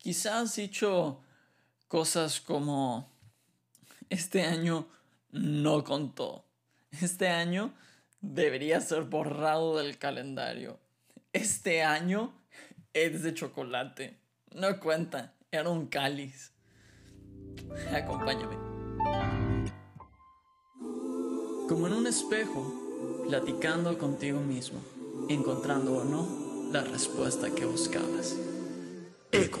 quizás has dicho cosas como, este año no contó, este año debería ser borrado del calendario, este año es de chocolate, no cuenta, era un cáliz. Acompáñame. Como en un espejo, platicando contigo mismo, encontrando o no la respuesta que buscabas. Eco.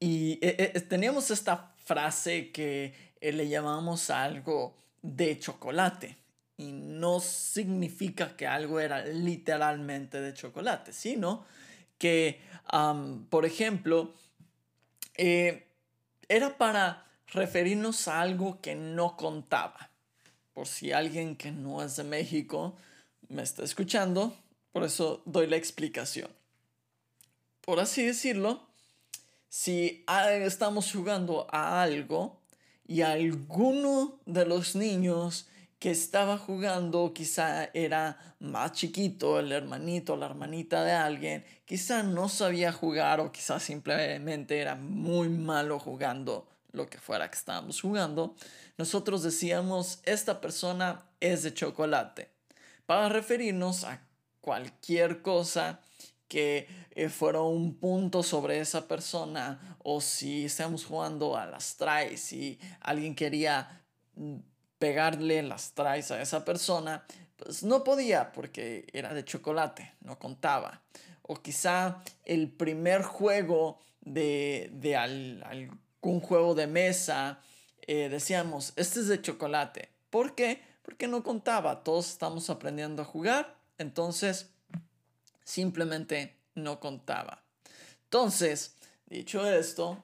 y eh, eh, teníamos esta frase que eh, le llamamos algo de chocolate. Y no significa que algo era literalmente de chocolate, sino que, por ejemplo, era para referirnos a algo que no contaba. Por si alguien que no es de México me está escuchando, por eso doy la explicación por así decirlo, si estamos jugando a algo y alguno de los niños que estaba jugando quizá era más chiquito, el hermanito la hermanita de alguien, quizá no sabía jugar o quizá simplemente era muy malo jugando lo que fuera que estábamos jugando, nosotros decíamos, esta persona es de chocolate, para referirnos a cualquier cosa que eh, un punto sobre esa persona o si estamos jugando a las tries y alguien quería mm, pegarle las tries a esa persona, pues no podía porque era de chocolate, no contaba. O quizá el primer juego de, de algún juego de mesa, eh, decíamos, este es de chocolate. ¿Por qué? Porque no contaba, todos estamos aprendiendo a jugar, entonces simplemente no contaba. Entonces, dicho esto,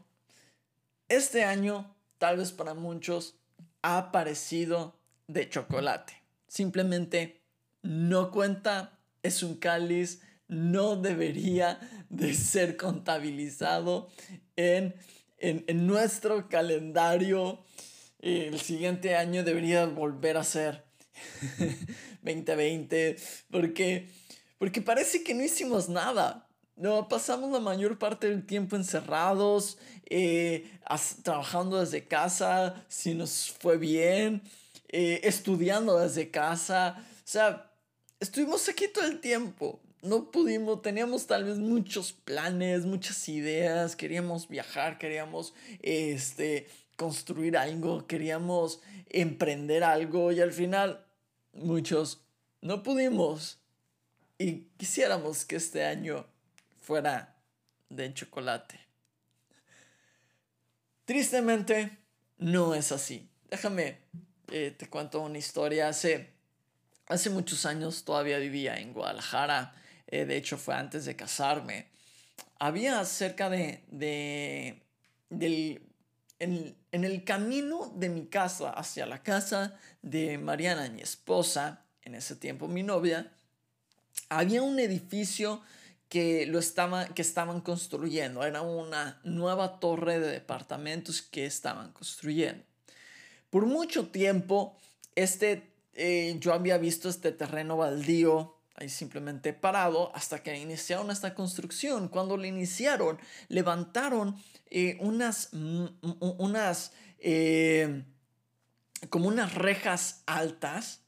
este año, tal vez para muchos, ha parecido de chocolate. Simplemente no cuenta, es un cáliz, no debería de ser contabilizado en, en nuestro calendario. El siguiente año debería volver a ser 2020, porque porque parece que no hicimos nada. No, pasamos la mayor parte del tiempo encerrados, eh, trabajando desde casa, si nos fue bien, eh, estudiando desde casa. O sea, estuvimos aquí todo el tiempo. No pudimos, teníamos tal vez muchos planes, muchas ideas, queríamos viajar, queríamos este, construir algo, queríamos emprender algo y al final muchos no pudimos. Y quisiéramos que este año fuera de chocolate. Tristemente, no es así. Déjame, eh, te cuento una historia. Hace, hace muchos años todavía vivía en Guadalajara. Eh, de hecho, fue antes de casarme. Había cerca de, de del, en, en el camino de mi casa hacia la casa de Mariana, mi esposa, en ese tiempo mi novia, había un edificio que, lo estaba, que estaban construyendo. Era una nueva torre de departamentos que estaban construyendo. Por mucho tiempo, este, eh, yo había visto este terreno baldío ahí simplemente parado hasta que iniciaron esta construcción. Cuando lo iniciaron, levantaron eh, unas, unas eh, como unas rejas altas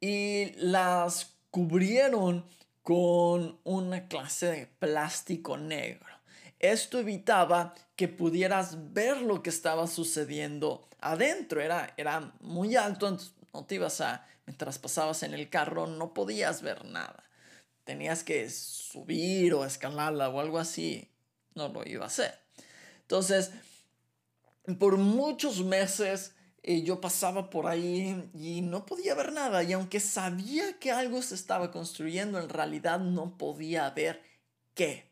y las cubrieron con una clase de plástico negro. Esto evitaba que pudieras ver lo que estaba sucediendo adentro. Era, era muy alto, entonces no te ibas a, mientras pasabas en el carro, no podías ver nada. Tenías que subir o escalarla o algo así. No lo iba a hacer. Entonces, por muchos meses y yo pasaba por ahí y no podía ver nada. Y aunque sabía que algo se estaba construyendo, en realidad no podía ver qué.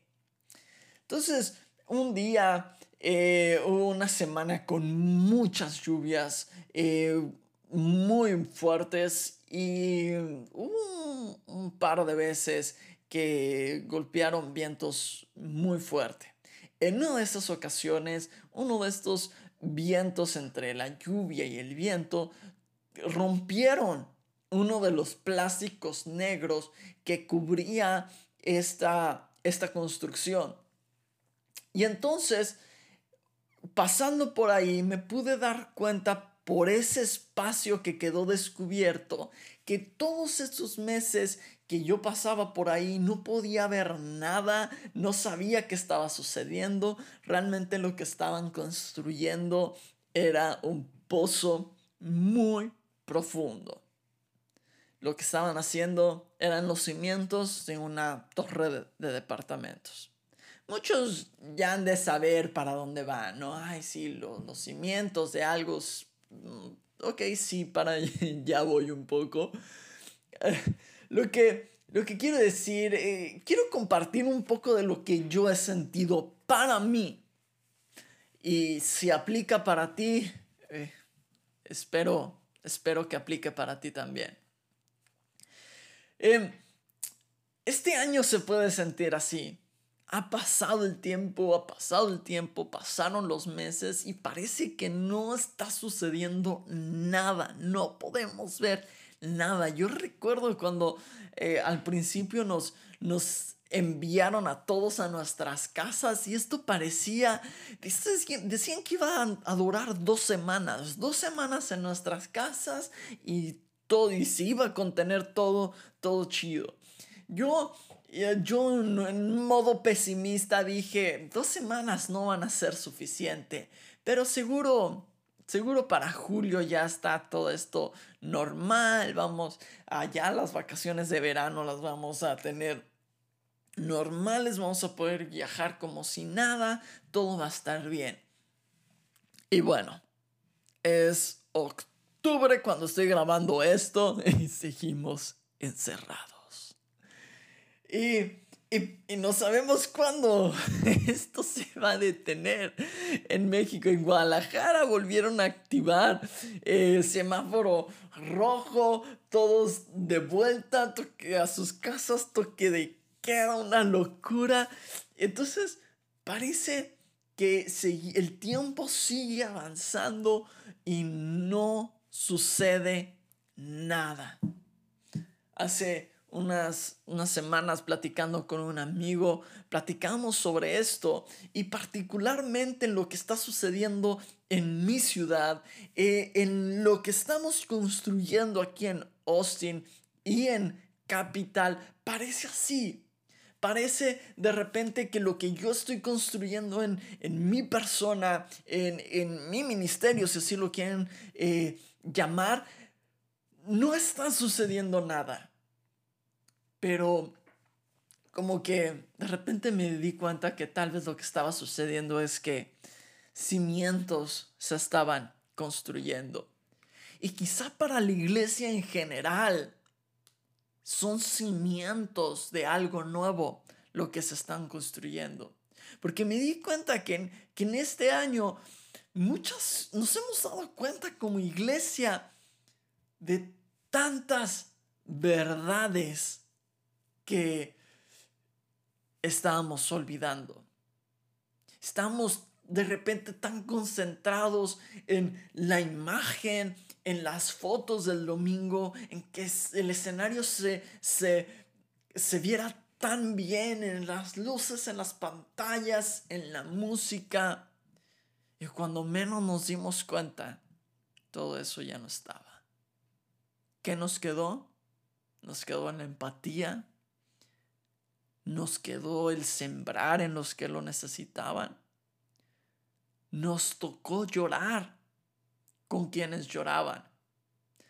Entonces, un día eh, una semana con muchas lluvias eh, muy fuertes y hubo un, par de veces que golpearon vientos muy fuertes. En una de estas ocasiones, uno de estos vientos entre la lluvia y el viento rompieron uno de los plásticos negros que cubría esta, esta construcción. Y entonces, pasando por ahí, me pude dar cuenta por ese espacio que quedó descubierto, que todos estos meses que yo pasaba por ahí no podía ver nada, no sabía qué estaba sucediendo, realmente lo que estaban construyendo era un pozo muy profundo. Lo que estaban haciendo eran los cimientos de una torre de, departamentos. Muchos ya han de saber para dónde van, ¿no? Ay, sí, los cimientos de algo. Mm, ok, sí, para ya voy un poco. lo, que, lo que quiero decir, eh, quiero compartir un poco de lo que yo he sentido para mí. Y si aplica para ti, eh, espero Espero que aplique para ti también. Em, este año se puede sentir así. Ha pasado el tiempo, ha pasado el tiempo, pasaron los meses y parece que no está sucediendo nada. No podemos ver nada. Yo recuerdo cuando eh, al principio nos, nos enviaron a todos a nuestras casas y esto parecía, decían que iba a durar dos semanas, dos semanas en nuestras casas y todo, y se iba a contener todo, todo chido. Yo, eh, yo en modo pesimista dije, dos semanas no van a ser suficiente, pero seguro, seguro para julio ya está todo esto normal, vamos, allá las vacaciones de verano las vamos a tener normales, vamos a poder viajar como si nada, todo va a estar bien. Y bueno, es octubre cuando estoy grabando esto y seguimos encerrados. Y, no sabemos cuándo esto se va a detener. En México, en Guadalajara, volvieron a activar el semáforo rojo, todos de vuelta a sus casas, toque de queda una locura. Entonces, parece que el tiempo sigue avanzando y no sucede nada. Hace unas, unas semanas platicando con un amigo, platicamos sobre esto y particularmente en lo que está sucediendo en mi ciudad, eh, en lo que estamos construyendo aquí en Austin y en Capital, parece así. Parece de repente que lo que yo estoy construyendo en, mi persona, en, mi ministerio, si así lo quieren eh, llamar, no está sucediendo nada. Pero como que de repente me di cuenta que tal vez lo que estaba sucediendo es que cimientos se estaban construyendo. Y quizá para la iglesia en general, son cimientos de algo nuevo lo que se están construyendo. Porque me di cuenta que que en este año muchas nos hemos dado cuenta como iglesia de tantas verdades que estábamos olvidando. Estamos de repente tan concentrados en la imagen, en las fotos del domingo, en que el escenario se, se, se viera tan bien, en las luces, en las pantallas, en la música. Y cuando menos nos dimos cuenta, todo eso ya no estaba. ¿Qué nos quedó? Nos quedó en la empatía. Nos quedó el sembrar en los que lo necesitaban. Nos tocó llorar con quienes lloraban.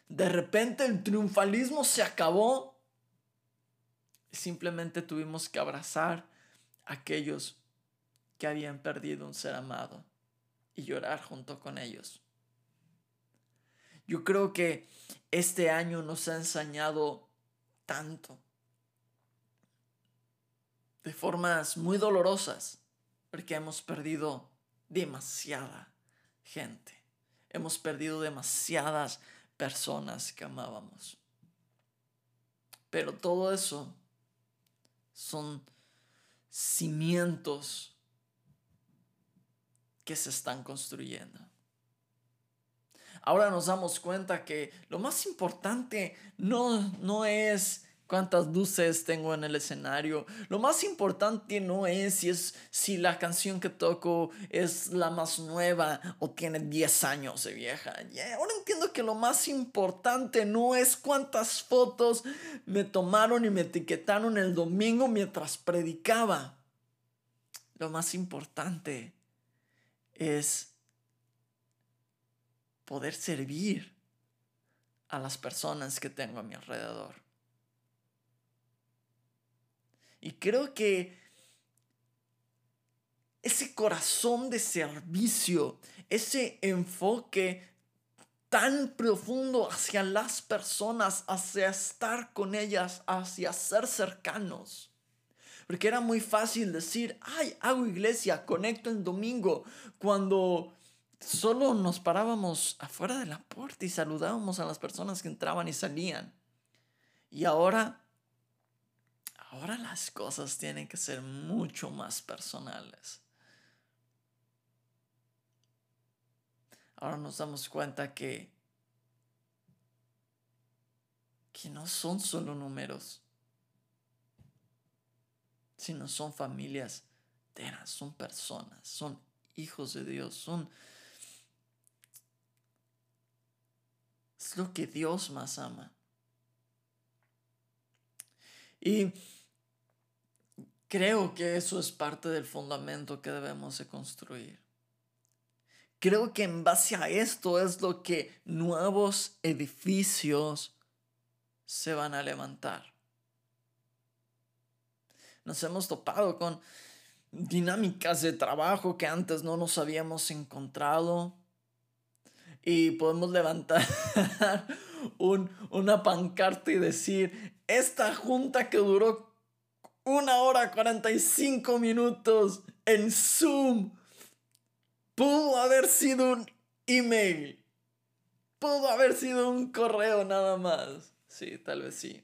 De repente el triunfalismo se acabó. Simplemente tuvimos que abrazar a aquellos que habían perdido un ser amado y llorar junto con ellos. Yo creo que este año nos ha enseñado tanto, de formas muy dolorosas, porque hemos perdido demasiada gente. Hemos perdido demasiadas personas que amábamos. Pero todo eso son cimientos que se están construyendo. Ahora nos damos cuenta que lo más importante no, no es cuántas luces tengo en el escenario. Lo más importante no es si, es si la canción que toco es la más nueva o tiene 10 años de vieja. ahora entiendo que lo más importante no es cuántas fotos me tomaron y me etiquetaron el domingo mientras predicaba. Lo más importante es poder servir a las personas que tengo a mi alrededor. Y creo que ese corazón de servicio, ese enfoque tan profundo hacia las personas, hacia estar con ellas, hacia ser cercanos. Porque era muy fácil decir, ay, hago iglesia, conecto en domingo, cuando solo nos parábamos afuera de la puerta y saludábamos a las personas que entraban y salían. Y ahora Ahora las cosas tienen que ser mucho más personales. Ahora nos damos cuenta que, que no son solo números, sino son familias enteras, son personas, son hijos de Dios, son... Es lo que Dios más ama. Y Creo que eso es parte del fundamento que debemos de construir. Creo que en base a esto es lo que nuevos edificios se van a levantar. Nos hemos topado con dinámicas de trabajo que antes no nos habíamos encontrado y podemos levantar un, una pancarta y decir, esta junta que duró una hora 45 minutos en Zoom. Pudo haber sido un email. Pudo haber sido un correo nada más. Sí, tal vez sí.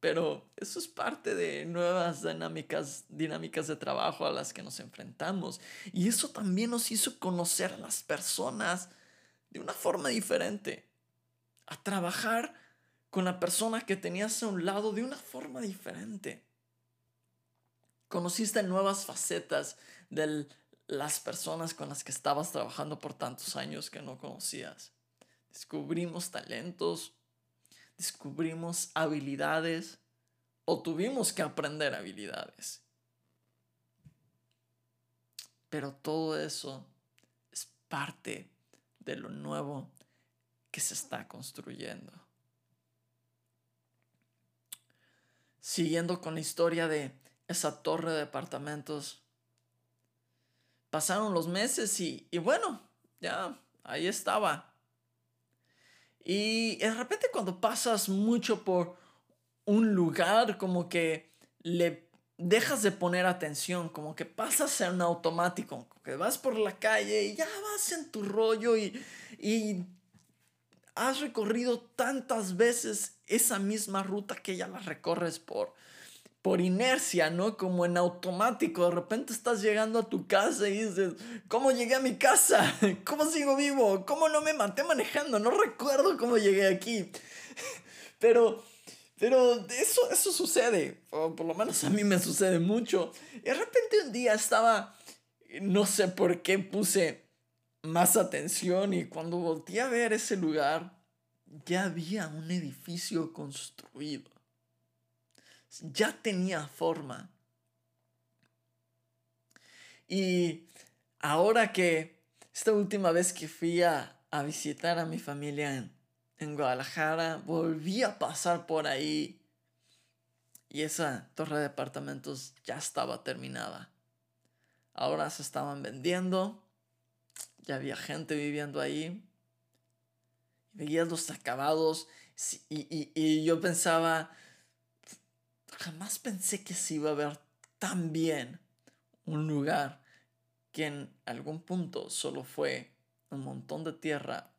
Pero eso es parte de nuevas dinámicas, dinámicas de trabajo a las que nos enfrentamos. Y eso también nos hizo conocer a las personas de una forma diferente. A trabajar con la persona que tenías a un lado de una forma diferente. Conociste nuevas facetas de las personas con las que estabas trabajando por tantos años que no conocías. Descubrimos talentos, descubrimos habilidades o tuvimos que aprender habilidades. Pero todo eso es parte de lo nuevo que se está construyendo. Siguiendo con la historia de esa torre de departamentos. Pasaron los meses y, y bueno, ya ahí estaba. Y de repente cuando pasas mucho por un lugar, como que le dejas de poner atención, como que pasas en automático, como que vas por la calle y ya vas en tu rollo y, y has recorrido tantas veces esa misma ruta que ya la recorres por por inercia, ¿no? Como en automático. De repente estás llegando a tu casa y dices, ¿cómo llegué a mi casa? ¿Cómo sigo vivo? ¿Cómo no me maté manejando? No recuerdo cómo llegué aquí. Pero, pero eso, eso sucede, o por lo menos a mí me sucede mucho. De repente un día estaba, no sé por qué puse más atención y cuando volteé a ver ese lugar, ya había un edificio construido ya tenía forma. Y ahora que esta última vez que fui a, visitar a mi familia en, en Guadalajara, volví a pasar por ahí y esa torre de departamentos ya estaba terminada. Ahora se estaban vendiendo, ya había gente viviendo ahí. Veías los acabados y, y, y yo pensaba, jamás pensé que se iba a ver tan bien un lugar que en algún punto solo fue un montón de tierra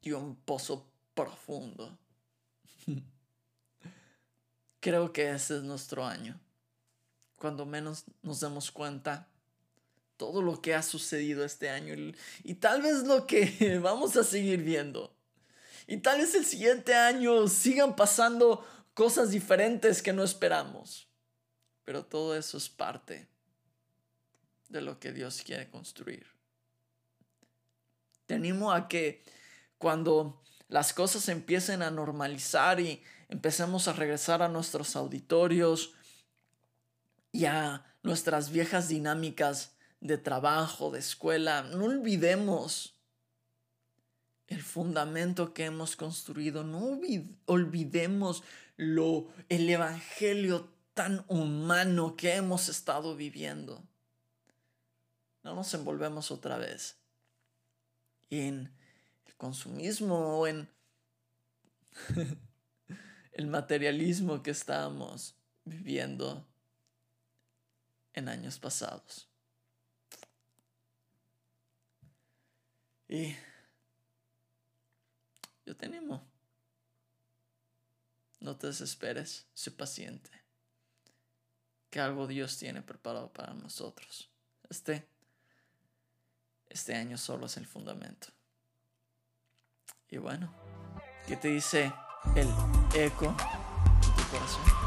y un pozo profundo. Creo que ese es nuestro año. Cuando menos nos demos cuenta todo lo que ha sucedido este año y, y tal vez lo que vamos a seguir viendo. Y tal vez el siguiente año sigan pasando cosas diferentes que no esperamos. Pero todo eso es parte de lo que Dios quiere construir. Te animo a que cuando las cosas empiecen a normalizar y empecemos a regresar a nuestros auditorios y a nuestras viejas dinámicas de trabajo, de escuela, no olvidemos el fundamento que hemos construido, no olvidemos lo el evangelio tan humano que hemos estado viviendo. No nos envolvemos otra vez en el consumismo o en el materialismo que estábamos viviendo en años pasados. Y yo te animo. No te desesperes, sé paciente. Que algo Dios tiene preparado para nosotros. Este, este año solo es el fundamento. Y bueno, ¿qué te dice el eco de tu corazón?